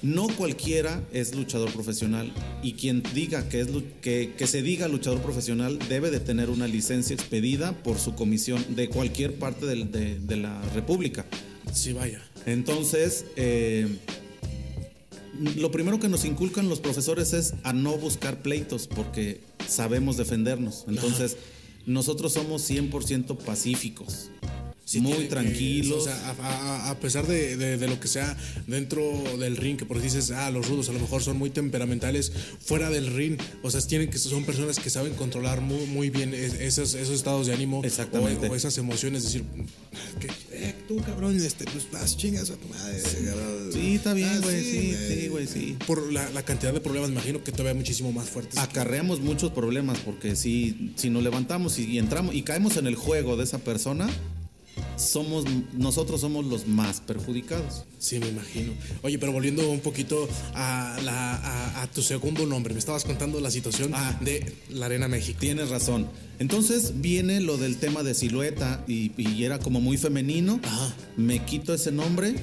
No cualquiera es luchador profesional y quien diga que, es, que, que, se diga luchador profesional debe de tener una licencia expedida por su comisión de cualquier parte de, de, de la República. Sí, vaya. Entonces, eh, lo primero que nos inculcan los profesores es a no buscar pleitos porque sabemos defendernos. Entonces, Ajá. nosotros somos 100% pacíficos. Sí, muy tiene, tranquilos. Eh, o sea, a, a, pesar de, de, de, lo que sea dentro del ring, que por dices, ah, los rudos a lo mejor son muy temperamentales, fuera del ring, o sea, tienen que son personas que saben controlar muy, muy bien esos, esos estados de ánimo Exactamente. O, o esas emociones, decir, que, eh, tú cabrón, este, pues vas chingas a tu madre. Sí, está bien, güey, ah, sí, sí, güey, sí, sí. Por la, la, cantidad de problemas, imagino que todavía muchísimo más fuertes. Acarreamos muchos problemas porque si, si nos levantamos y, y entramos y caemos en el juego de esa persona, somos nosotros somos los más perjudicados. Sí, me imagino. Oye, pero volviendo un poquito a, la, a, a tu segundo nombre, me estabas contando la situación ah, de la Arena México. Tienes razón. Entonces viene lo del tema de silueta y, y era como muy femenino. Ajá. Me quito ese nombre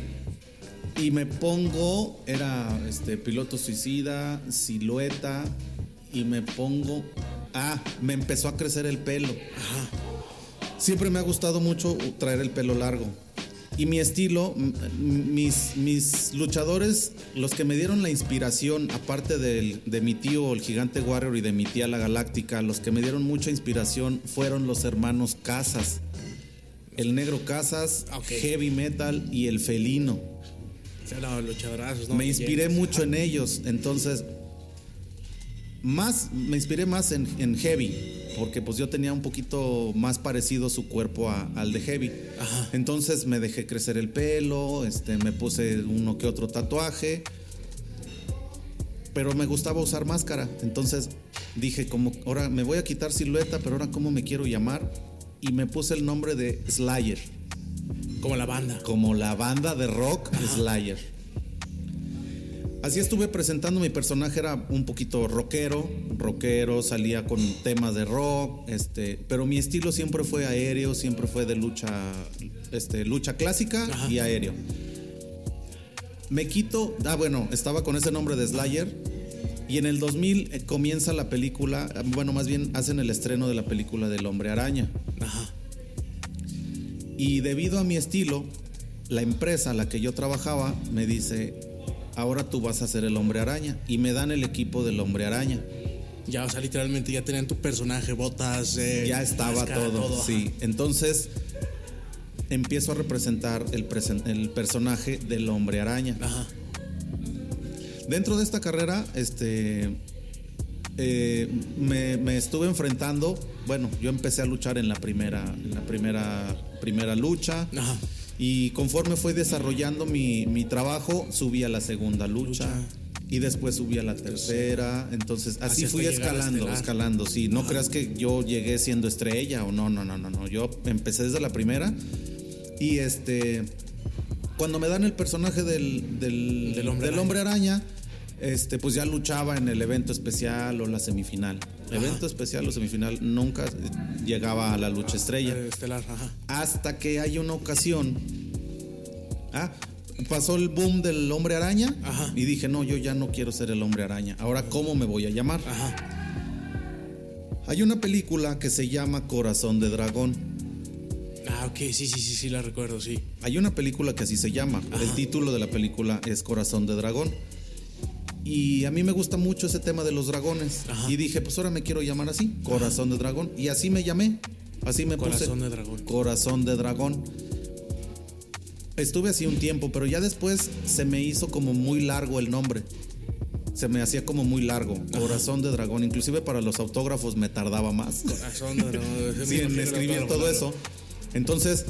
y me pongo, era este piloto suicida, silueta y me pongo, ah, me empezó a crecer el pelo. Ajá. Siempre me ha gustado mucho traer el pelo largo. Y mi estilo, mis, mis luchadores, los que me dieron la inspiración, aparte del, de mi tío, el gigante Warrior, y de mi tía, la Galáctica, los que me dieron mucha inspiración fueron los hermanos Casas. El negro Casas, okay. Heavy Metal y el felino. O sea, los luchadorazos, ¿no? Me inspiré mucho en ellos, entonces, más, me inspiré más en, en Heavy porque pues yo tenía un poquito más parecido su cuerpo a, al de Heavy. Ajá. Entonces me dejé crecer el pelo, este, me puse uno que otro tatuaje, pero me gustaba usar máscara. Entonces dije, como ahora me voy a quitar silueta, pero ahora cómo me quiero llamar y me puse el nombre de Slayer. Como la banda. Como la banda de rock Ajá. Slayer. Así estuve presentando mi personaje, era un poquito rockero, rockero, salía con temas de rock, este, pero mi estilo siempre fue aéreo, siempre fue de lucha, este, lucha clásica Ajá. y aéreo. Me quito, ah bueno, estaba con ese nombre de Slayer y en el 2000 eh, comienza la película, bueno, más bien hacen el estreno de la película del Hombre Araña. Ajá. Y debido a mi estilo, la empresa a la que yo trabajaba me dice, ahora tú vas a ser el hombre araña. Y me dan el equipo del hombre araña. Ya, o sea, literalmente ya tenían tu personaje, botas. Eh, ya estaba máscara, todo, todo, sí. Entonces empiezo a representar el, el, personaje del hombre araña. Ajá. Dentro de esta carrera, este. Eh, me, me, estuve enfrentando. Bueno, yo empecé a luchar en la primera, en la primera, primera lucha. Ajá. Y conforme fue desarrollando mi, mi, trabajo, subí a la segunda lucha, lucha. y después subí a la tercera. Entonces, así, así fui escalando, escalando. Sí, no Ajá. creas que yo llegué siendo estrella o no, no, no, no, no. Yo empecé desde la primera. Y este. Cuando me dan el personaje del, del, del, hombre, del hombre araña, este, pues ya luchaba en el evento especial o la semifinal. Ajá. Evento especial o semifinal nunca llegaba a la lucha estrella. Eh, estelar, ajá. Hasta que hay una ocasión. Ah, pasó el boom del hombre araña. Ajá. Y dije, no, yo ya no quiero ser el hombre araña. Ahora, ¿cómo me voy a llamar? Ajá. Hay una película que se llama Corazón de Dragón. Ah, ok, sí, sí, sí, sí, la recuerdo, sí. Hay una película que así se llama. Ajá. El título de la película es Corazón de Dragón. Y a mí me gusta mucho ese tema de los dragones. Ajá. Y dije, pues ahora me quiero llamar así, Corazón Ajá. de Dragón. Y así me llamé. Así me Corazón puse. de Dragón. Corazón de Dragón. Estuve así un tiempo, pero ya después se me hizo como muy largo el nombre. Se me hacía como muy largo. Corazón Ajá. de Dragón. Inclusive para los autógrafos me tardaba más. Corazón de Dragón. sí, en escribir todo eso. Entonces,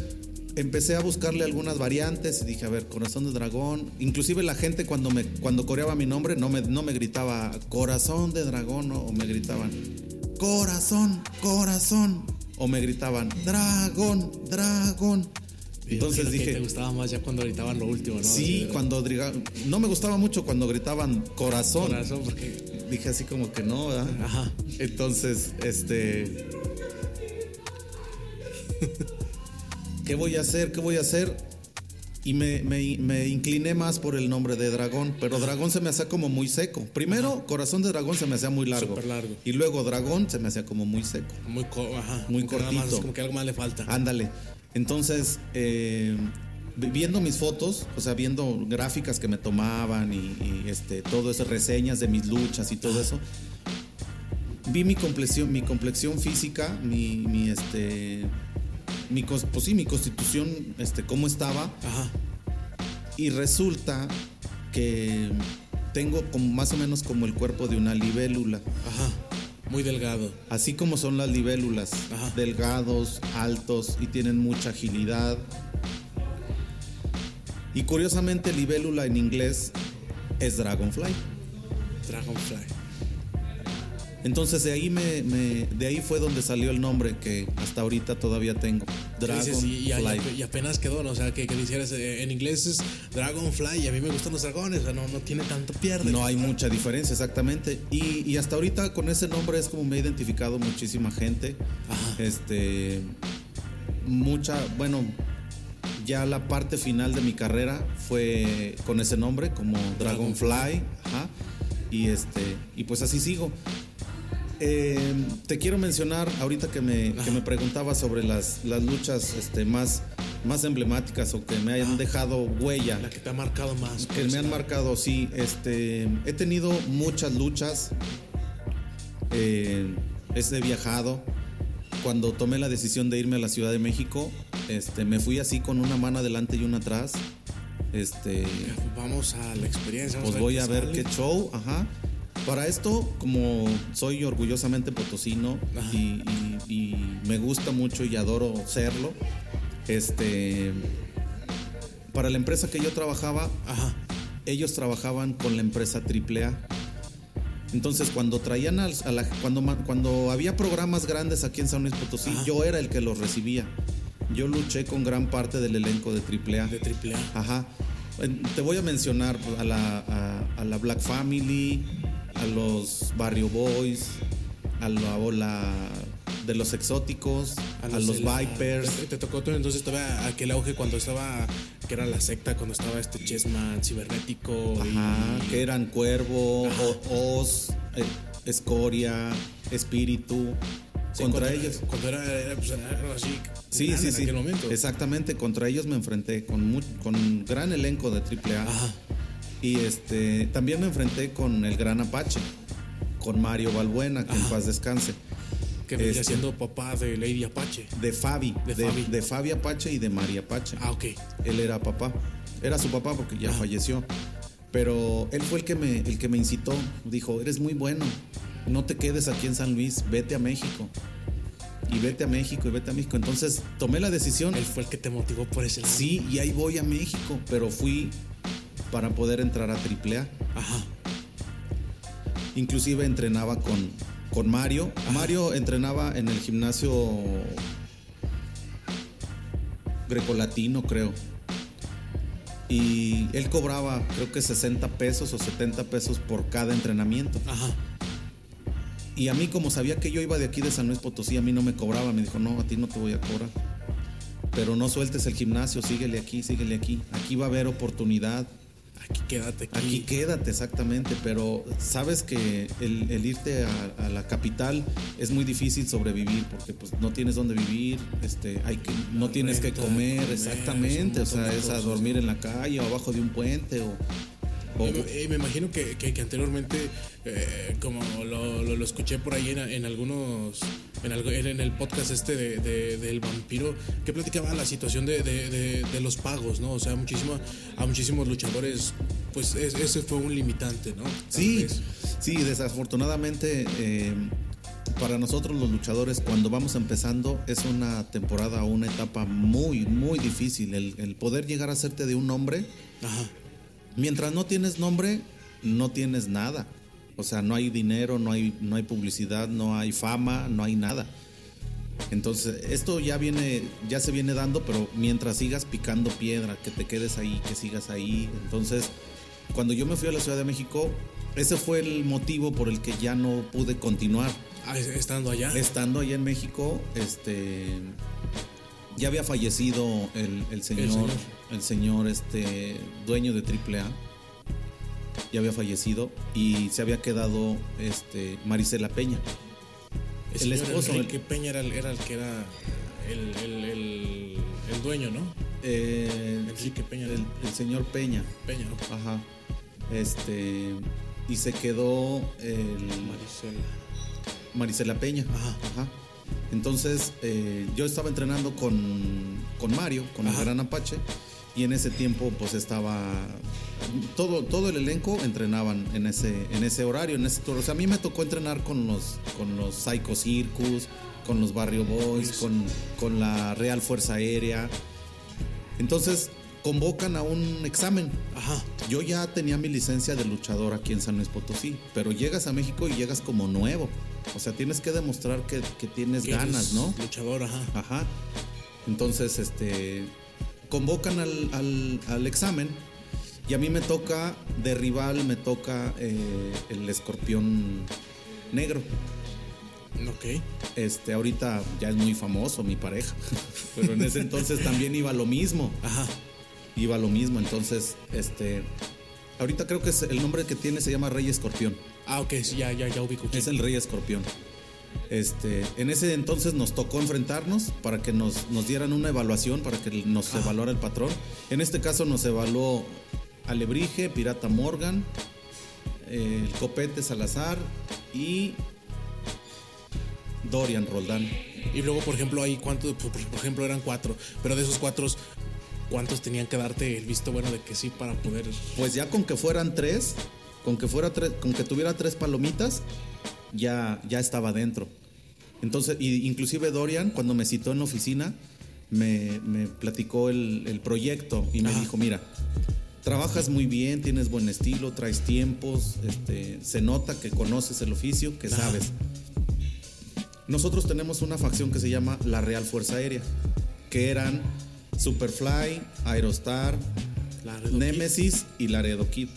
empecé a buscarle algunas variantes y dije, a ver, corazón de dragón. Inclusive la gente cuando me cuando coreaba mi nombre no me, no me gritaba corazón de dragón o me gritaban corazón, corazón o me gritaban dragón, dragón. Entonces dije, te gustaba más ya cuando gritaban lo último, ¿no? Sí, cuando no me gustaba mucho cuando gritaban corazón. Corazón porque dije así como que no, ¿verdad? Ajá. Entonces, este ¿Qué voy a hacer? ¿Qué voy a hacer? y me, me, incliné más por el nombre de dragón, pero dragón se me hacía como muy seco. Primero, corazón de dragón se me hacía muy largo. largo. Y luego dragón se me hacía como muy seco. Muy, ajá, muy cortito. como que algo más le falta. Ándale. Entonces, eh, viendo mis fotos, o sea, viendo gráficas que me tomaban y, este, todo eso, reseñas de mis luchas y todo eso, vi mi complexión, mi complexión física, mi, mi este mi, pues sí, mi constitución, este, cómo estaba. Y resulta que tengo como más o menos como el cuerpo de una libélula. Ajá. Muy delgado. Así como son las libélulas. Delgados, altos y tienen mucha agilidad. Y curiosamente libélula en inglés es dragonfly. Dragonfly. Entonces de ahí me, de ahí fue donde salió el nombre que hasta ahorita todavía tengo. Dragonfly. Y, apenas quedó, ¿no? O sea, que, que dijeras eh, en inglés es Dragonfly y a mí me gustan los dragones, o sea, no, no tiene tanto pierde. No hay mucha diferencia, exactamente. Y, hasta ahorita con ese nombre es como me ha identificado muchísima gente. Este, mucha, bueno, ya la parte final de mi carrera fue con ese nombre, como Dragonfly. Ajá. Y este, y pues así sigo. Eh, te quiero mencionar, ahorita que me, que me preguntaba sobre las, las luchas este, más, más emblemáticas o que me hayan dejado huella. La que te ha marcado más. Que me han marcado, sí. Este, he tenido muchas luchas. Eh, he viajado. Cuando tomé la decisión de irme a la Ciudad de México, este, me fui así con una mano adelante y una atrás. Este, vamos a la experiencia. pues voy a ver qué show, ajá. Para esto, como soy orgullosamente potosino y, me gusta mucho y adoro serlo, este, para la empresa que yo trabajaba, ellos trabajaban con la empresa AAA. Entonces, cuando traían a, la, cuando, cuando había programas grandes aquí en San Luis Potosí, yo era el que los recibía. Yo luché con gran parte del elenco de AAA. De AAA. Ajá. Te voy a mencionar a la, a la Black Family, a los Barrio Boys, a la ola de los exóticos, a los, Vipers. Te, tocó entonces todavía aquel auge cuando estaba, que era la secta, cuando estaba este Chessman cibernético. Ajá, que eran Cuervo, Oz, eh, Escoria, Espíritu. contra, ellos. Cuando era, pues, así. Sí, sí, sí. Exactamente, contra ellos me enfrenté con, con un gran elenco de AAA. Ajá. Y este, también me enfrenté con el gran Apache, con Mario Balbuena, que en paz descanse. Que venía este, siendo papá de Lady Apache. De Fabi. De, Fabi. Apache y de María Apache. Ah, ok. Él era papá. Era su papá porque ya falleció. Pero él fue el que, me, el que me incitó. Dijo, eres muy bueno. No te quedes aquí en San Luis. Vete a México. Y vete a México y vete a México. Entonces tomé la decisión. Él fue el que te motivó por ese lado. Sí, y ahí voy a México. Pero fui para poder entrar a AAA. Ajá. Inclusive entrenaba con, con Mario. Mario entrenaba en el gimnasio grecolatino, creo. Y él cobraba, creo que 60 pesos o 70 pesos por cada entrenamiento. Ajá. Y a mí, como sabía que yo iba de aquí de San Luis Potosí, a mí no me cobraba. Me dijo, no, a ti no te voy a cobrar. Pero no sueltes el gimnasio, síguele aquí, síguele aquí. Aquí va a haber oportunidad aquí quédate. Aquí. aquí quédate, exactamente, pero sabes que el, irte a, la capital es muy difícil sobrevivir porque pues no tienes dónde vivir, este, hay que, no tienes que comer, exactamente, o sea, es a dormir en la calle o abajo de un puente o me, me imagino que, que, anteriormente, eh, como lo, lo, escuché por ahí en, algunos, en, en, el podcast este de, del vampiro, que platicaba la situación de, de, los pagos, ¿no? O sea, muchísimo, a muchísimos luchadores, pues ese fue un limitante, ¿no? sí, sí, desafortunadamente. Eh, para nosotros los luchadores cuando vamos empezando es una temporada o una etapa muy, muy difícil. El, el poder llegar a hacerte de un nombre Ajá mientras no tienes nombre, no tienes nada. O sea, no hay dinero, no hay, no hay publicidad, no hay fama, no hay nada. Entonces, esto ya viene, ya se viene dando, pero mientras sigas picando piedra, que te quedes ahí, que sigas ahí. Entonces, cuando yo me fui a la Ciudad de México, ese fue el motivo por el que ya no pude continuar. Ah, estando allá. Estando allá en México, este Ya había fallecido el, señor, el señor, este, dueño de AAA. Ya había fallecido y se había quedado este, Marisela Peña. El, esposo. Enrique Peña era el, era el que era el, dueño, ¿no? Eh, Enrique Peña. El, señor Peña. Peña, ¿no? Ajá. Este. Y se quedó el. Marisela. Marisela Peña. Ajá. Ajá. Entonces, eh, yo estaba entrenando con, con Mario, con el Gran Apache, y en ese tiempo, pues estaba. Todo, todo el elenco entrenaban en ese, en ese horario, en ese O sea, a mí me tocó entrenar con los, con los Psycho Circus, con los Barrio Boys, con, con la Real Fuerza Aérea. Entonces, convocan a un examen. Ajá. Yo ya tenía mi licencia de luchador aquí en San Luis Potosí, pero llegas a México y llegas como nuevo. O sea, tienes que demostrar que, tienes ganas, ¿no? Luchador, ajá. Ajá. Entonces, este, convocan al, examen y a mí me toca, de rival, me toca eh, el escorpión negro. Ok. Este, ahorita ya es muy famoso mi pareja, pero en ese entonces también iba lo mismo. Ajá iba lo mismo. Entonces, este. Ahorita creo que es el nombre que tiene se llama Rey Escorpión. Ah, ok, ya, ya, ya ubico. Es el Rey Escorpión. Este, en ese entonces nos tocó enfrentarnos para que nos, nos dieran una evaluación, para que nos evaluara el patrón. En este caso nos evaluó Alebrije, Pirata Morgan, el Copete Salazar y Dorian Roldán. Y luego, por ejemplo, hay cuántos, por ejemplo, eran cuatro, pero de esos cuatro, ¿cuántos tenían que darte el visto bueno de que sí para poder? Pues ya con que fueran tres, con que fuera tres, con que tuviera tres palomitas, ya, ya estaba dentro. Entonces, inclusive Dorian, cuando me citó en la oficina, me, platicó el, proyecto y me dijo, mira, trabajas muy bien, tienes buen estilo, traes tiempos, este, se nota que conoces el oficio, que sabes. Nosotros tenemos una facción que se llama la Real Fuerza Aérea, que eran Superfly, Aerostar, Nemesis y Laredo Kid.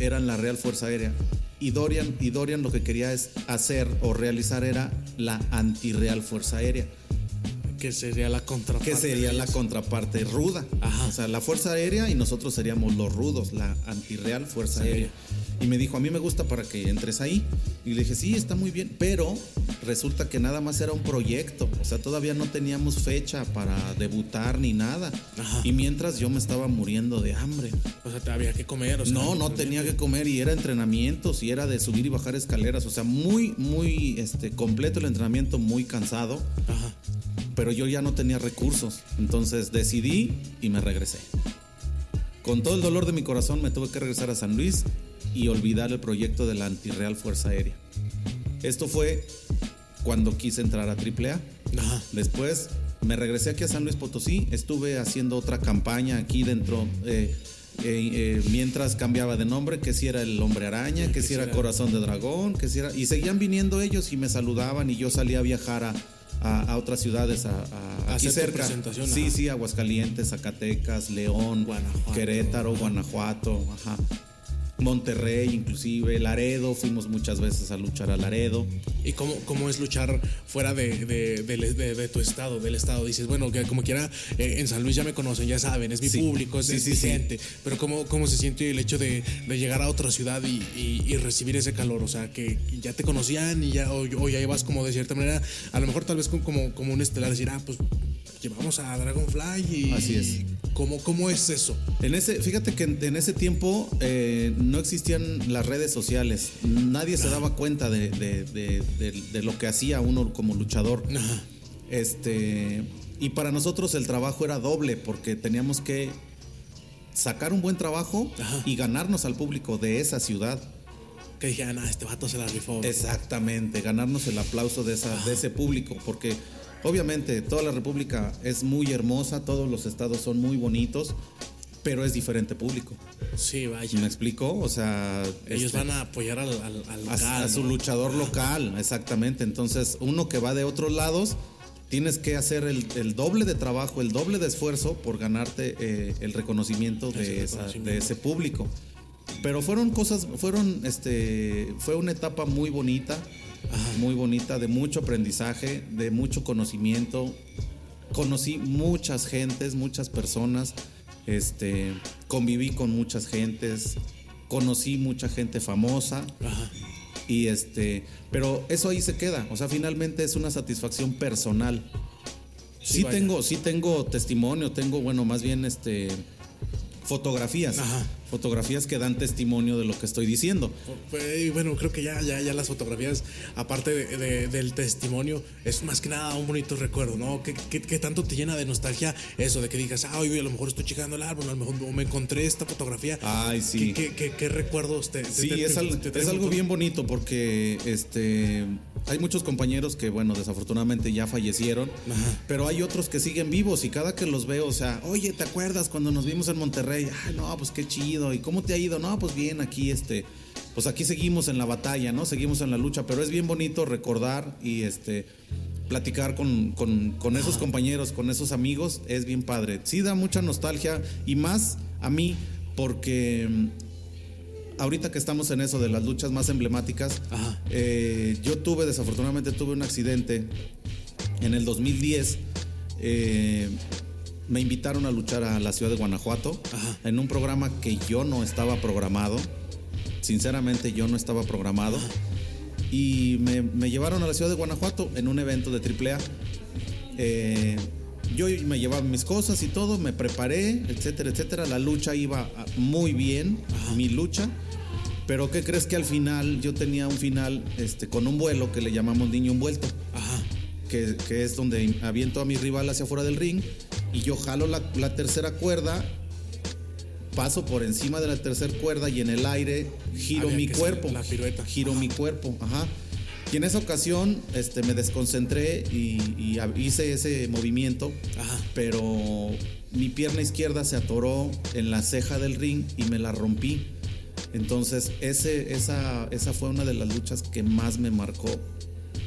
Eran la Real Fuerza Aérea. Y Dorian, y Dorian lo que quería es hacer o realizar era la anti-Real Fuerza Aérea. Que sería la contraparte. Que sería la contraparte ruda. O sea, la Fuerza Aérea y nosotros seríamos los rudos, la anti-Real Fuerza Aérea. Y me dijo, a mí me gusta para que entres ahí. Y le dije, sí, está muy bien. Pero resulta que nada más era un proyecto. O sea, todavía no teníamos fecha para debutar ni nada. Y mientras yo me estaba muriendo de hambre. O sea, te había que comer. O no, no tenía que comer y era entrenamientos y era de subir y bajar escaleras. O sea, muy, muy este, completo el entrenamiento, muy cansado. Ajá. Pero yo ya no tenía recursos. Entonces decidí y me regresé. Con todo el dolor de mi corazón me tuve que regresar a San Luis y olvidar el proyecto de la Antirreal Fuerza Aérea. Esto fue cuando quise entrar a AAA. Después me regresé aquí a San Luis Potosí, estuve haciendo otra campaña aquí dentro. Eh, eh, eh, mientras cambiaba de nombre, que si era el hombre araña, que, si era corazón de dragón, que si era... Y seguían viniendo ellos y me saludaban y yo salía a viajar a, otras ciudades, a, aquí cerca. Sí, sí, Aguascalientes, Zacatecas, León, Querétaro, Guanajuato, ajá. Monterrey, inclusive, Laredo, fuimos muchas veces a luchar a Laredo. ¿Y cómo, cómo es luchar fuera de, de, tu estado, del estado? Dices, bueno, que como quiera, eh, en San Luis ya me conocen, ya saben, es mi público, es, mi gente, pero ¿cómo, ¿cómo se siente el hecho de, llegar a otra ciudad y, recibir ese calor? O sea, que ya te conocían y ya, o, ya ibas como de cierta manera, a lo mejor tal vez como, como un estelar, decir, ah, pues llevamos a Dragonfly y... Así es. ¿Cómo, cómo es eso? En ese, fíjate que en, ese tiempo eh, no existían las redes sociales. Nadie se daba cuenta de, lo que hacía uno como luchador. Este, y para nosotros el trabajo era doble porque teníamos que sacar un buen trabajo y ganarnos al público de esa ciudad. Que dijeran, ah, este vato se la rifó. Exactamente, ganarnos el aplauso de, esa, de ese público porque Obviamente, toda la República es muy hermosa, todos los estados son muy bonitos, pero es diferente público. Sí, vaya. ¿Me explico? O sea. Ellos este, van a apoyar al, local. A, su luchador local, exactamente. Entonces, uno que va de otros lados, tienes que hacer el, doble de trabajo, el doble de esfuerzo por ganarte eh, el reconocimiento, de, de ese público. Pero fueron cosas, fueron, este, fue una etapa muy bonita muy bonita, de mucho aprendizaje, de mucho conocimiento. conocí muchas gentes, muchas personas, este, conviví con muchas gentes, conocí mucha gente famosa. Y este, pero eso ahí se queda, o sea, finalmente es una satisfacción personal. Sí, tengo, sí tengo testimonio, tengo, bueno, más bien este fotografías. Fotografías que dan testimonio de lo que estoy diciendo. Pues, bueno, creo que ya, ya, ya las fotografías, aparte del testimonio, es más que nada un bonito recuerdo, ¿no? ¿Qué, tanto te llena de nostalgia eso de que digas, ah, hoy a lo mejor estoy checando el álbum, a lo mejor me encontré esta fotografía? Ay, sí. ¿Qué, recuerdos te, Sí, es, es algo bien bonito porque este hay muchos compañeros que, bueno, desafortunadamente ya fallecieron, pero hay otros que siguen vivos y cada que los veo, o sea, oye, ¿te acuerdas cuando nos vimos en Monterrey? Ay, no, pues qué chido. ¿Y cómo te ha ido? No, pues bien, aquí este, pues aquí seguimos en la batalla, ¿no? Seguimos en la lucha, pero es bien bonito recordar y este platicar con, con esos compañeros, con esos amigos, es bien padre. Sí da mucha nostalgia y más a mí porque ahorita que estamos en eso de las luchas más emblemáticas, eh, yo tuve, desafortunadamente tuve un accidente en el 2010. Eh, me invitaron a luchar a la ciudad de Guanajuato en un programa que yo no estaba programado. Sinceramente yo no estaba programado. Y me, llevaron a la ciudad de Guanajuato en un evento de AAA. Eh, yo me llevaba mis cosas y todo, me preparé, etcétera, etcétera. La lucha iba muy bien, mi lucha. Pero ¿qué crees que al final yo tenía un final este, con un vuelo que le llamamos niño envuelto? Ajá. Que, es donde aviento a mi rival hacia afuera del ring y yo jalo la, tercera cuerda, paso por encima de la tercera cuerda y en el aire giro mi cuerpo. La pirueta. Giro mi cuerpo, ajá. Y en esa ocasión este, me desconcentré y, hice ese movimiento, pero mi pierna izquierda se atoró en la ceja del ring y me la rompí. Entonces, ese, esa, esa fue una de las luchas que más me marcó.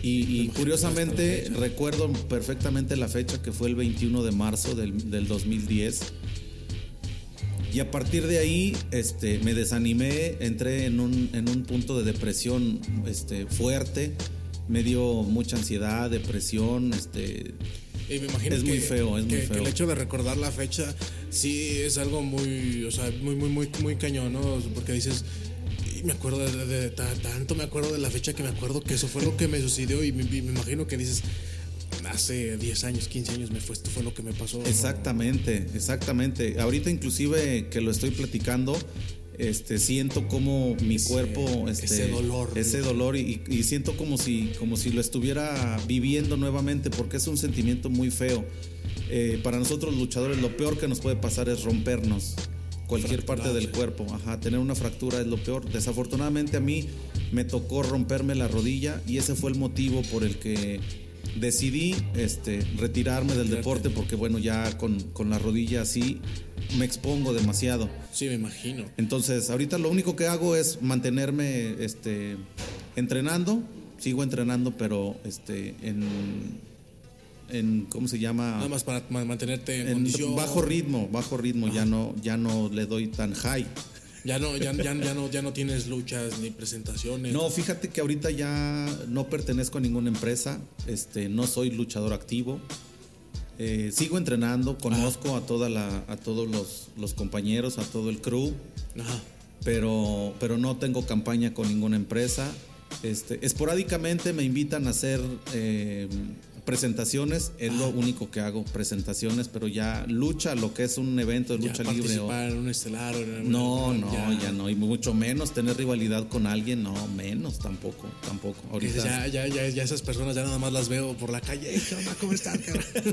Y, curiosamente recuerdo perfectamente la fecha que fue el 21 de marzo del, del 2010. Y a partir de ahí este, me desanimé, entré en un, en un punto de depresión este, fuerte, me dio mucha ansiedad, depresión, este, y me imagino es que, muy feo, es muy feo. Que el hecho de recordar la fecha sí es algo muy, o sea, muy, muy, muy, muy cañón, ¿no? Porque dices, y me acuerdo de, tanto me acuerdo de la fecha que me acuerdo que eso fue lo que me sucedió y me, imagino que dices, hace 10 años, 15 años me fue, esto fue lo que me pasó. Exactamente, exactamente. Ahorita inclusive que lo estoy platicando, este, siento como mi cuerpo, este, ese dolor, ese dolor y, siento como si, como si lo estuviera viviendo nuevamente, porque es un sentimiento muy feo. Eh, para nosotros luchadores lo peor que nos puede pasar es rompernos cualquier parte del cuerpo, ajá, tener una fractura es lo peor. Desafortunadamente a mí me tocó romperme la rodilla y ese fue el motivo por el que decidí este, retirarme del deporte porque bueno, ya con, con la rodilla así me expongo demasiado. Sí, me imagino. Entonces, ahorita lo único que hago es mantenerme este, entrenando, sigo entrenando, pero este, en, en ¿cómo se llama? Nada más para mantenerte en, condición. bajo ritmo, bajo ritmo, ya no, ya no le doy tan high. Ya no, ya, ya, no, ya no tienes luchas ni presentaciones. No, fíjate que ahorita ya no pertenezco a ninguna empresa, este, no soy luchador activo. Eh, sigo entrenando, conozco a toda la, a todos los, compañeros, a todo el crew, Pero, pero no tengo campaña con ninguna empresa. Este, esporádicamente me invitan a hacer eh, presentaciones, es lo único que hago, presentaciones, pero ya lucha, lo que es un evento de lucha libre. en un estelar No, no, ya. no, y mucho menos tener rivalidad con alguien, no, menos tampoco, tampoco. Ahorita... Ya, ya, ya, ya esas personas ya nada más las veo por la calle, ¿cómo están?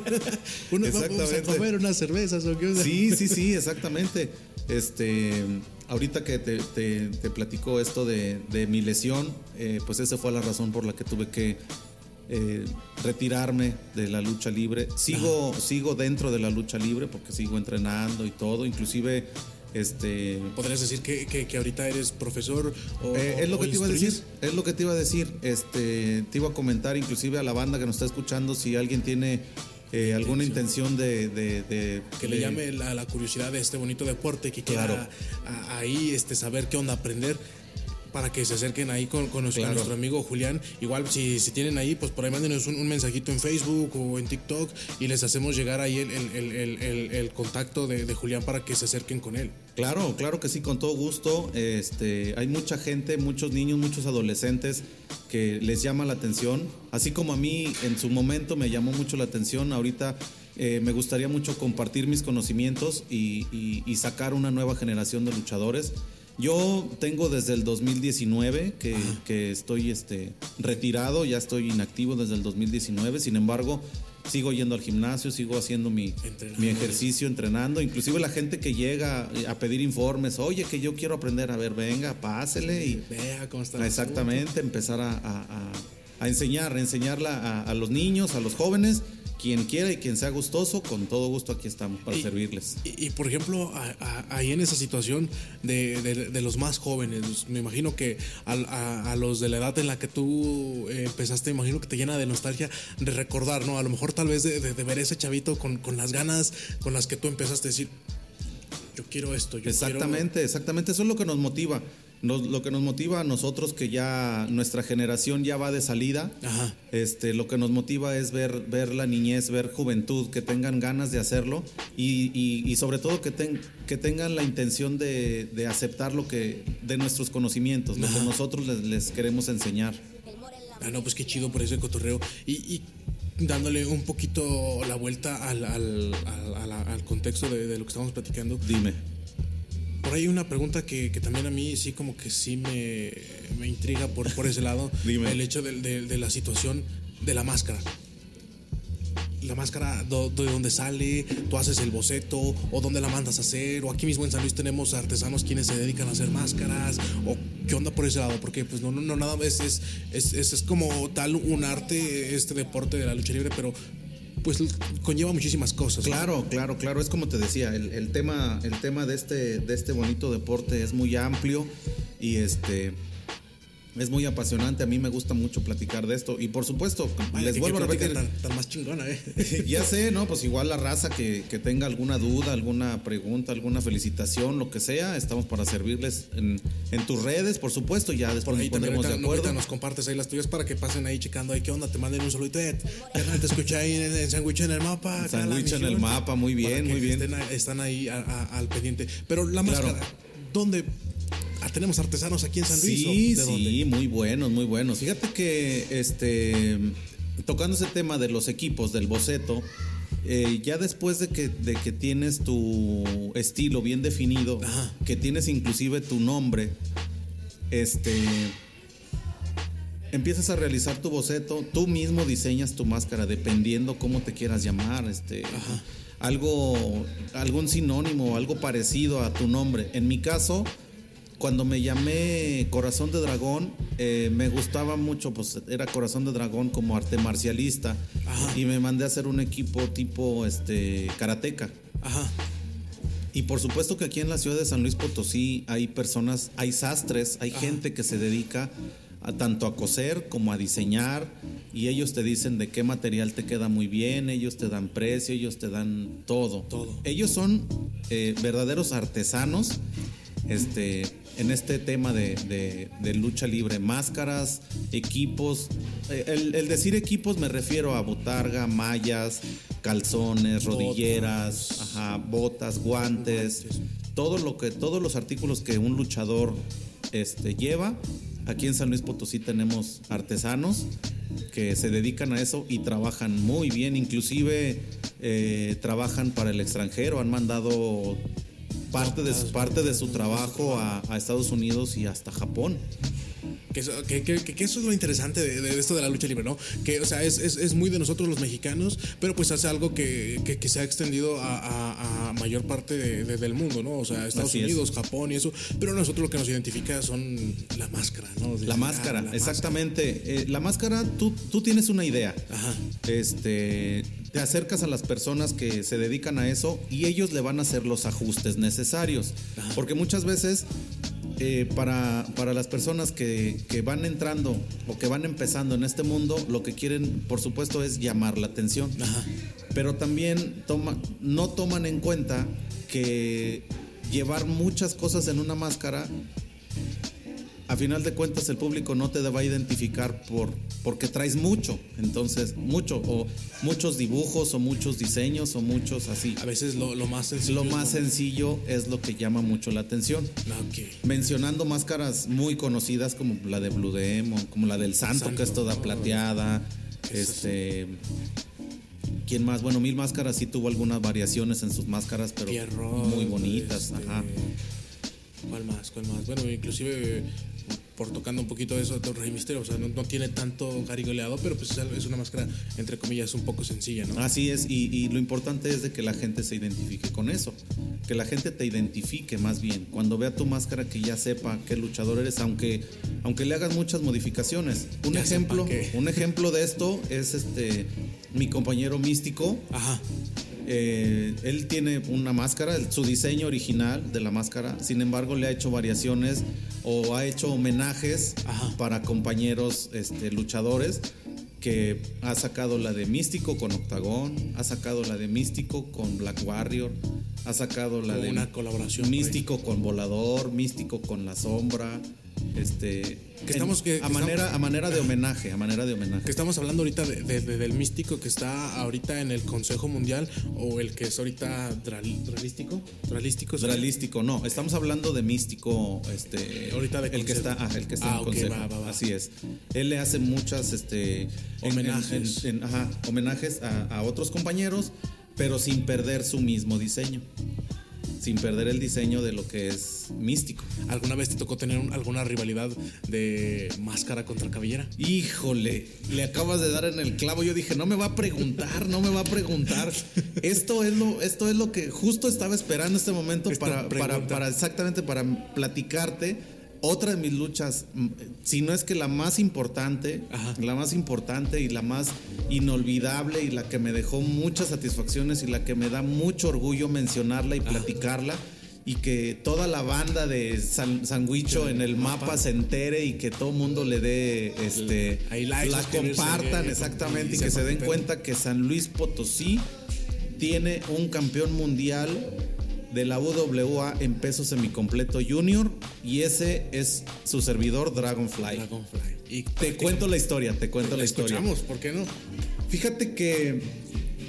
Uno, vamos a comer unas cervezas o qué Sí, sí, sí, exactamente. Este, ahorita que te, te, platico esto de, de mi lesión, eh, pues esa fue la razón por la que tuve que eh, retirarme de la lucha libre. Sigo, sigo dentro de la lucha libre porque sigo entrenando y todo, inclusive este podrías decir que, que, ahorita eres profesor o, eh, es lo que te iba a decir es lo que te iba a decir. Este te iba a comentar inclusive a la banda que nos está escuchando si alguien tiene eh, alguna intención de, que le llame la, curiosidad de este bonito deporte que quiera ahí este saber qué onda aprender para que se acerquen ahí con, nuestro, amigo Julián. Igual, si, si tienen ahí, pues por ahí mándenos un, mensajito en Facebook o en TikTok y les hacemos llegar ahí el, contacto de, Julián para que se acerquen con él. Claro, claro que sí, con todo gusto. Este, hay mucha gente, muchos niños, muchos adolescentes que les llama la atención, así como a mí en su momento me llamó mucho la atención, ahorita eh, me gustaría mucho compartir mis conocimientos y, sacar una nueva generación de luchadores. Yo tengo desde el 2019 que, que, estoy este, retirado, ya estoy inactivo desde el 2019, sin embargo sigo yendo al gimnasio, sigo haciendo mi, mi, ejercicio, entrenando. Inclusive la gente que llega a pedir informes, oye, que yo quiero aprender, a ver, venga, pásele y vea cómo está. Exactamente, empezar a, a, a enseñar, enseñarla a, los niños, a los jóvenes quien quiera y quien sea gustoso, con todo gusto aquí estamos para servirles. Y, por ejemplo, ahí en esa situación de, los más jóvenes, me imagino que a, los de la edad en la que tú eh, empezaste, me imagino que te llena de nostalgia de recordar, ¿no? A lo mejor tal vez de, ver ese chavito con, con, las ganas con las que tú empezaste a decir, yo quiero esto. Yo exactamente, exactamente, eso es lo que nos motiva lo que nos motiva a nosotros que ya nuestra generación ya va de salida, este, lo que nos motiva es ver, ver la niñez, ver juventud, que tengan ganas de hacerlo y, sobre todo que, que tengan la intención de, aceptar lo que, de nuestros conocimientos, lo que nosotros les, queremos enseñar. Ah, no, pues qué chido por ese cotorreo. Y, dándole un poquito la vuelta al, al, contexto de, de, lo que estamos platicando. Dime por ahí una pregunta que, también a mí sí como que sí me, intriga por, por ese lado. El hecho de, la situación de la máscara. La máscara, ¿de dónde sale? ¿Tú haces el boceto? ¿O dónde la mandas a hacer? ¿O aquí mismo en San Luis tenemos artesanos quienes se dedican a hacer máscaras? ¿O qué onda por ese lado? Porque pues no, no, no nada es, es, es, es como tal un arte, este deporte de la lucha libre, pero pues conlleva muchísimas cosas. Claro, claro, claro. Es como te decía, el, tema, el tema de este, de este bonito deporte es muy amplio y este es muy apasionante, a mí me gusta mucho platicar de esto y por supuesto, les vuelvo a repetir. Tan, más chingona, ¿eh? ya sé, ¿no? Pues igual la raza que, tenga alguna duda, alguna pregunta, alguna felicitación, lo que sea, estamos para servirles en, tus redes, por supuesto, ya después nos pondremos de acuerdo. nos compartes ahí las tuyas para que pasen ahí checando ahí qué onda, te manden un saludito. Eh, te escuché ahí en, el Sandwich en el mapa. Sandwich en el mapa, muy bien, muy bien. Están, ahí al pendiente. Pero la máscara, ¿dónde Ah, tenemos artesanos aquí en San Luis. Sí, sí, muy buenos, muy buenos. Fíjate que este tocando ese tema de los equipos, del boceto, eh, ya después de que, de que tienes tu estilo bien definido, que tienes inclusive tu nombre, este empiezas a realizar tu boceto, tú mismo diseñas tu máscara dependiendo cómo te quieras llamar, este algo algún sinónimo, algo parecido a tu nombre. En mi caso, cuando me llamé Corazón de Dragón, eh, me gustaba mucho, pues era Corazón de Dragón como arte marcialista. Y me mandé a hacer un equipo tipo este karateca. Ajá. Y por supuesto que aquí en la ciudad de San Luis Potosí hay personas, hay sastres, hay gente que se dedica a, tanto a coser como a diseñar y ellos te dicen de qué material te queda muy bien, ellos te dan precio, ellos te dan todo. Todo. Ellos son eh, verdaderos artesanos. Este, en este tema de, lucha libre, máscaras, equipos. Eh, el, decir equipos me refiero a botarga, mallas, calzones, rodilleras, botas, guantes, todo lo que, todos los artículos que un luchador este, lleva. Aquí en San Luis Potosí tenemos artesanos que se dedican a eso y trabajan muy bien, inclusive eh, trabajan para el extranjero, han mandado parte de su, parte de su trabajo a, Estados Unidos y hasta Japón. Que eso, es lo interesante de, esto de la lucha libre, ¿no? Que, o sea, es, muy de nosotros los mexicanos, pero pues hace algo que, se ha extendido a, mayor parte del mundo, ¿no? O sea, Estados Unidos, Japón y eso, pero nosotros lo que nos identifica son la máscara, ¿no? la, máscara, exactamente. Eh, la máscara, tú, tú tienes una idea. Ajá. Este te acercas a las personas que se dedican a eso y ellos le van a hacer los ajustes necesarios. Porque muchas veces eh, para, para, las personas que, van entrando o que van empezando en este mundo, lo que quieren, por supuesto, es llamar la atención. Pero también toma, no toman en cuenta que llevar muchas cosas en una máscara a final de cuentas el público no te va a identificar por porque traes mucho, entonces mucho o muchos dibujos o muchos diseños o muchos así. A veces lo, más sencillo. Lo más sencillo es lo que llama mucho la atención. Mencionando máscaras muy conocidas como la de Blue Demon, como la del Santo, que es toda plateada, este ¿Quién más? Bueno, Mil Máscaras sí tuvo algunas variaciones en sus máscaras, pero muy bonitas. Este, Ajá. ¿Cuál más? ¿Cuál más? Bueno, inclusive por tocando un poquito de eso de Rey Misterio, o sea, no, tiene tanto garigoleado, pero pues es una máscara, entre comillas, un poco sencilla, ¿no? Así es, y, lo importante es de que la gente se identifique con eso, que la gente te identifique más bien, cuando vea tu máscara que ya sepa qué luchador eres, aunque, aunque le hagas muchas modificaciones. Un ejemplo, un ejemplo de esto es este mi compañero místico. Ajá. Eh, él tiene una máscara, su diseño original de la máscara, sin embargo le ha hecho variaciones o ha hecho homenajes para compañeros este, luchadores que ha sacado la de Místico con Octagón, ha sacado la de Místico con Black Warrior, ha sacado la de una colaboración Místico con Volador, Místico con La Sombra, este que estamos que, a manera a manera de homenaje a manera de homenaje. que estamos hablando ahorita de, del místico que está ahorita en el Consejo Mundial o el que es ahorita dralístico dralístico dralístico no estamos hablando de místico este ahorita de el que está ah, el que está en el consejo. así es. Él le hace muchas este homenajes. ajá, homenajes a, a otros compañeros pero sin perder su mismo diseño sin perder el diseño de lo que es místico. ¿Alguna vez te tocó tener alguna rivalidad de máscara contra cabellera? Híjole, le acabas de dar en el clavo. Yo dije, no me va a preguntar, no me va a preguntar. Esto es lo, esto es lo que justo estaba esperando este momento para, para, para, exactamente para platicarte otra de mis luchas, mm, si no es que la más importante, la más importante y la más inolvidable y la que me dejó muchas satisfacciones y la que me da mucho orgullo mencionarla y platicarla y que toda la banda de San, Sandwicho en el mapa. se entere y que todo el mundo le dé este la compartan exactamente y que se den cuenta que San Luis Potosí tiene un campeón mundial de la UWA en peso semicompleto junior y ese es su servidor Dragonfly. Dragonfly. Y te cuento la historia, te cuento la, historia. ¿por qué no? Fíjate que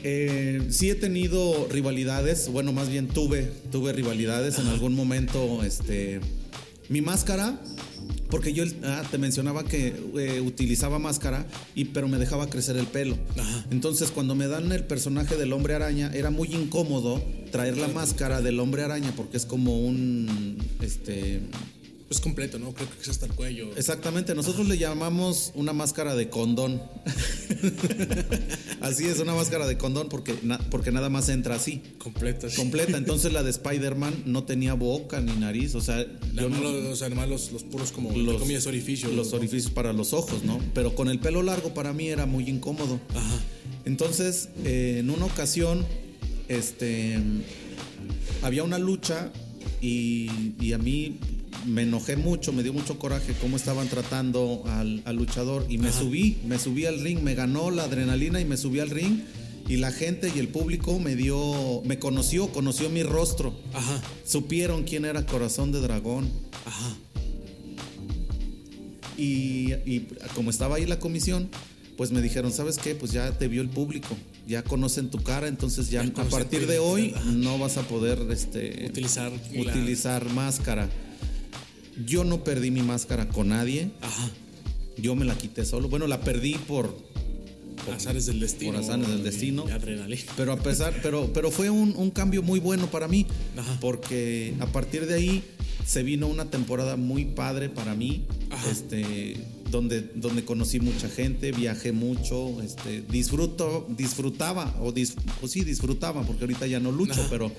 eh, sí he tenido rivalidades, bueno, más bien tuve, tuve rivalidades en algún momento, este, mi máscara porque yo ah, te mencionaba que eh, utilizaba máscara, y, pero me dejaba crecer el pelo. Entonces, cuando me dan el personaje del hombre araña, era muy incómodo traer la máscara del hombre araña, porque es como un. Este, es completo, ¿no? Creo que es hasta el cuello. Exactamente, nosotros le llamamos una máscara de condón. así es, una máscara de condón porque, porque nada más entra así. Completa. Completa. Entonces la de Spider-Man no tenía boca ni nariz, o sea... Yo no, los, además los, puros como los comillas, orificios. Los orificios para los ojos, ¿no? Pero con el pelo largo para mí era muy incómodo. Ajá. Entonces, eh, en una ocasión, este... Había una lucha y, y a mí me enojé mucho, me dio mucho coraje cómo estaban tratando al, luchador y me subí, me subí al ring, me ganó la adrenalina y me subí al ring y la gente y el público me dio, me conoció, conoció mi rostro. Ajá. Supieron quién era Corazón de Dragón. Ajá. Y, y, como estaba ahí la comisión, pues me dijeron, ¿sabes qué? Pues ya te vio el público, ya conocen tu cara, entonces ya, a partir de hoy no vas a poder este, utilizar, utilizar máscara. Yo no perdí mi máscara con nadie. Ajá. Yo me la quité solo. Bueno, la perdí por, por azares del destino. Por azares del destino. Adrenalina. Pero a pesar, pero, pero fue un, un cambio muy bueno para mí. Ajá. Porque a partir de ahí se vino una temporada muy padre para mí. Ajá. Este, donde, donde conocí mucha gente, viajé mucho, este, disfruto, disfrutaba, o, dis, pues sí, disfrutaba, porque ahorita ya no lucho, pero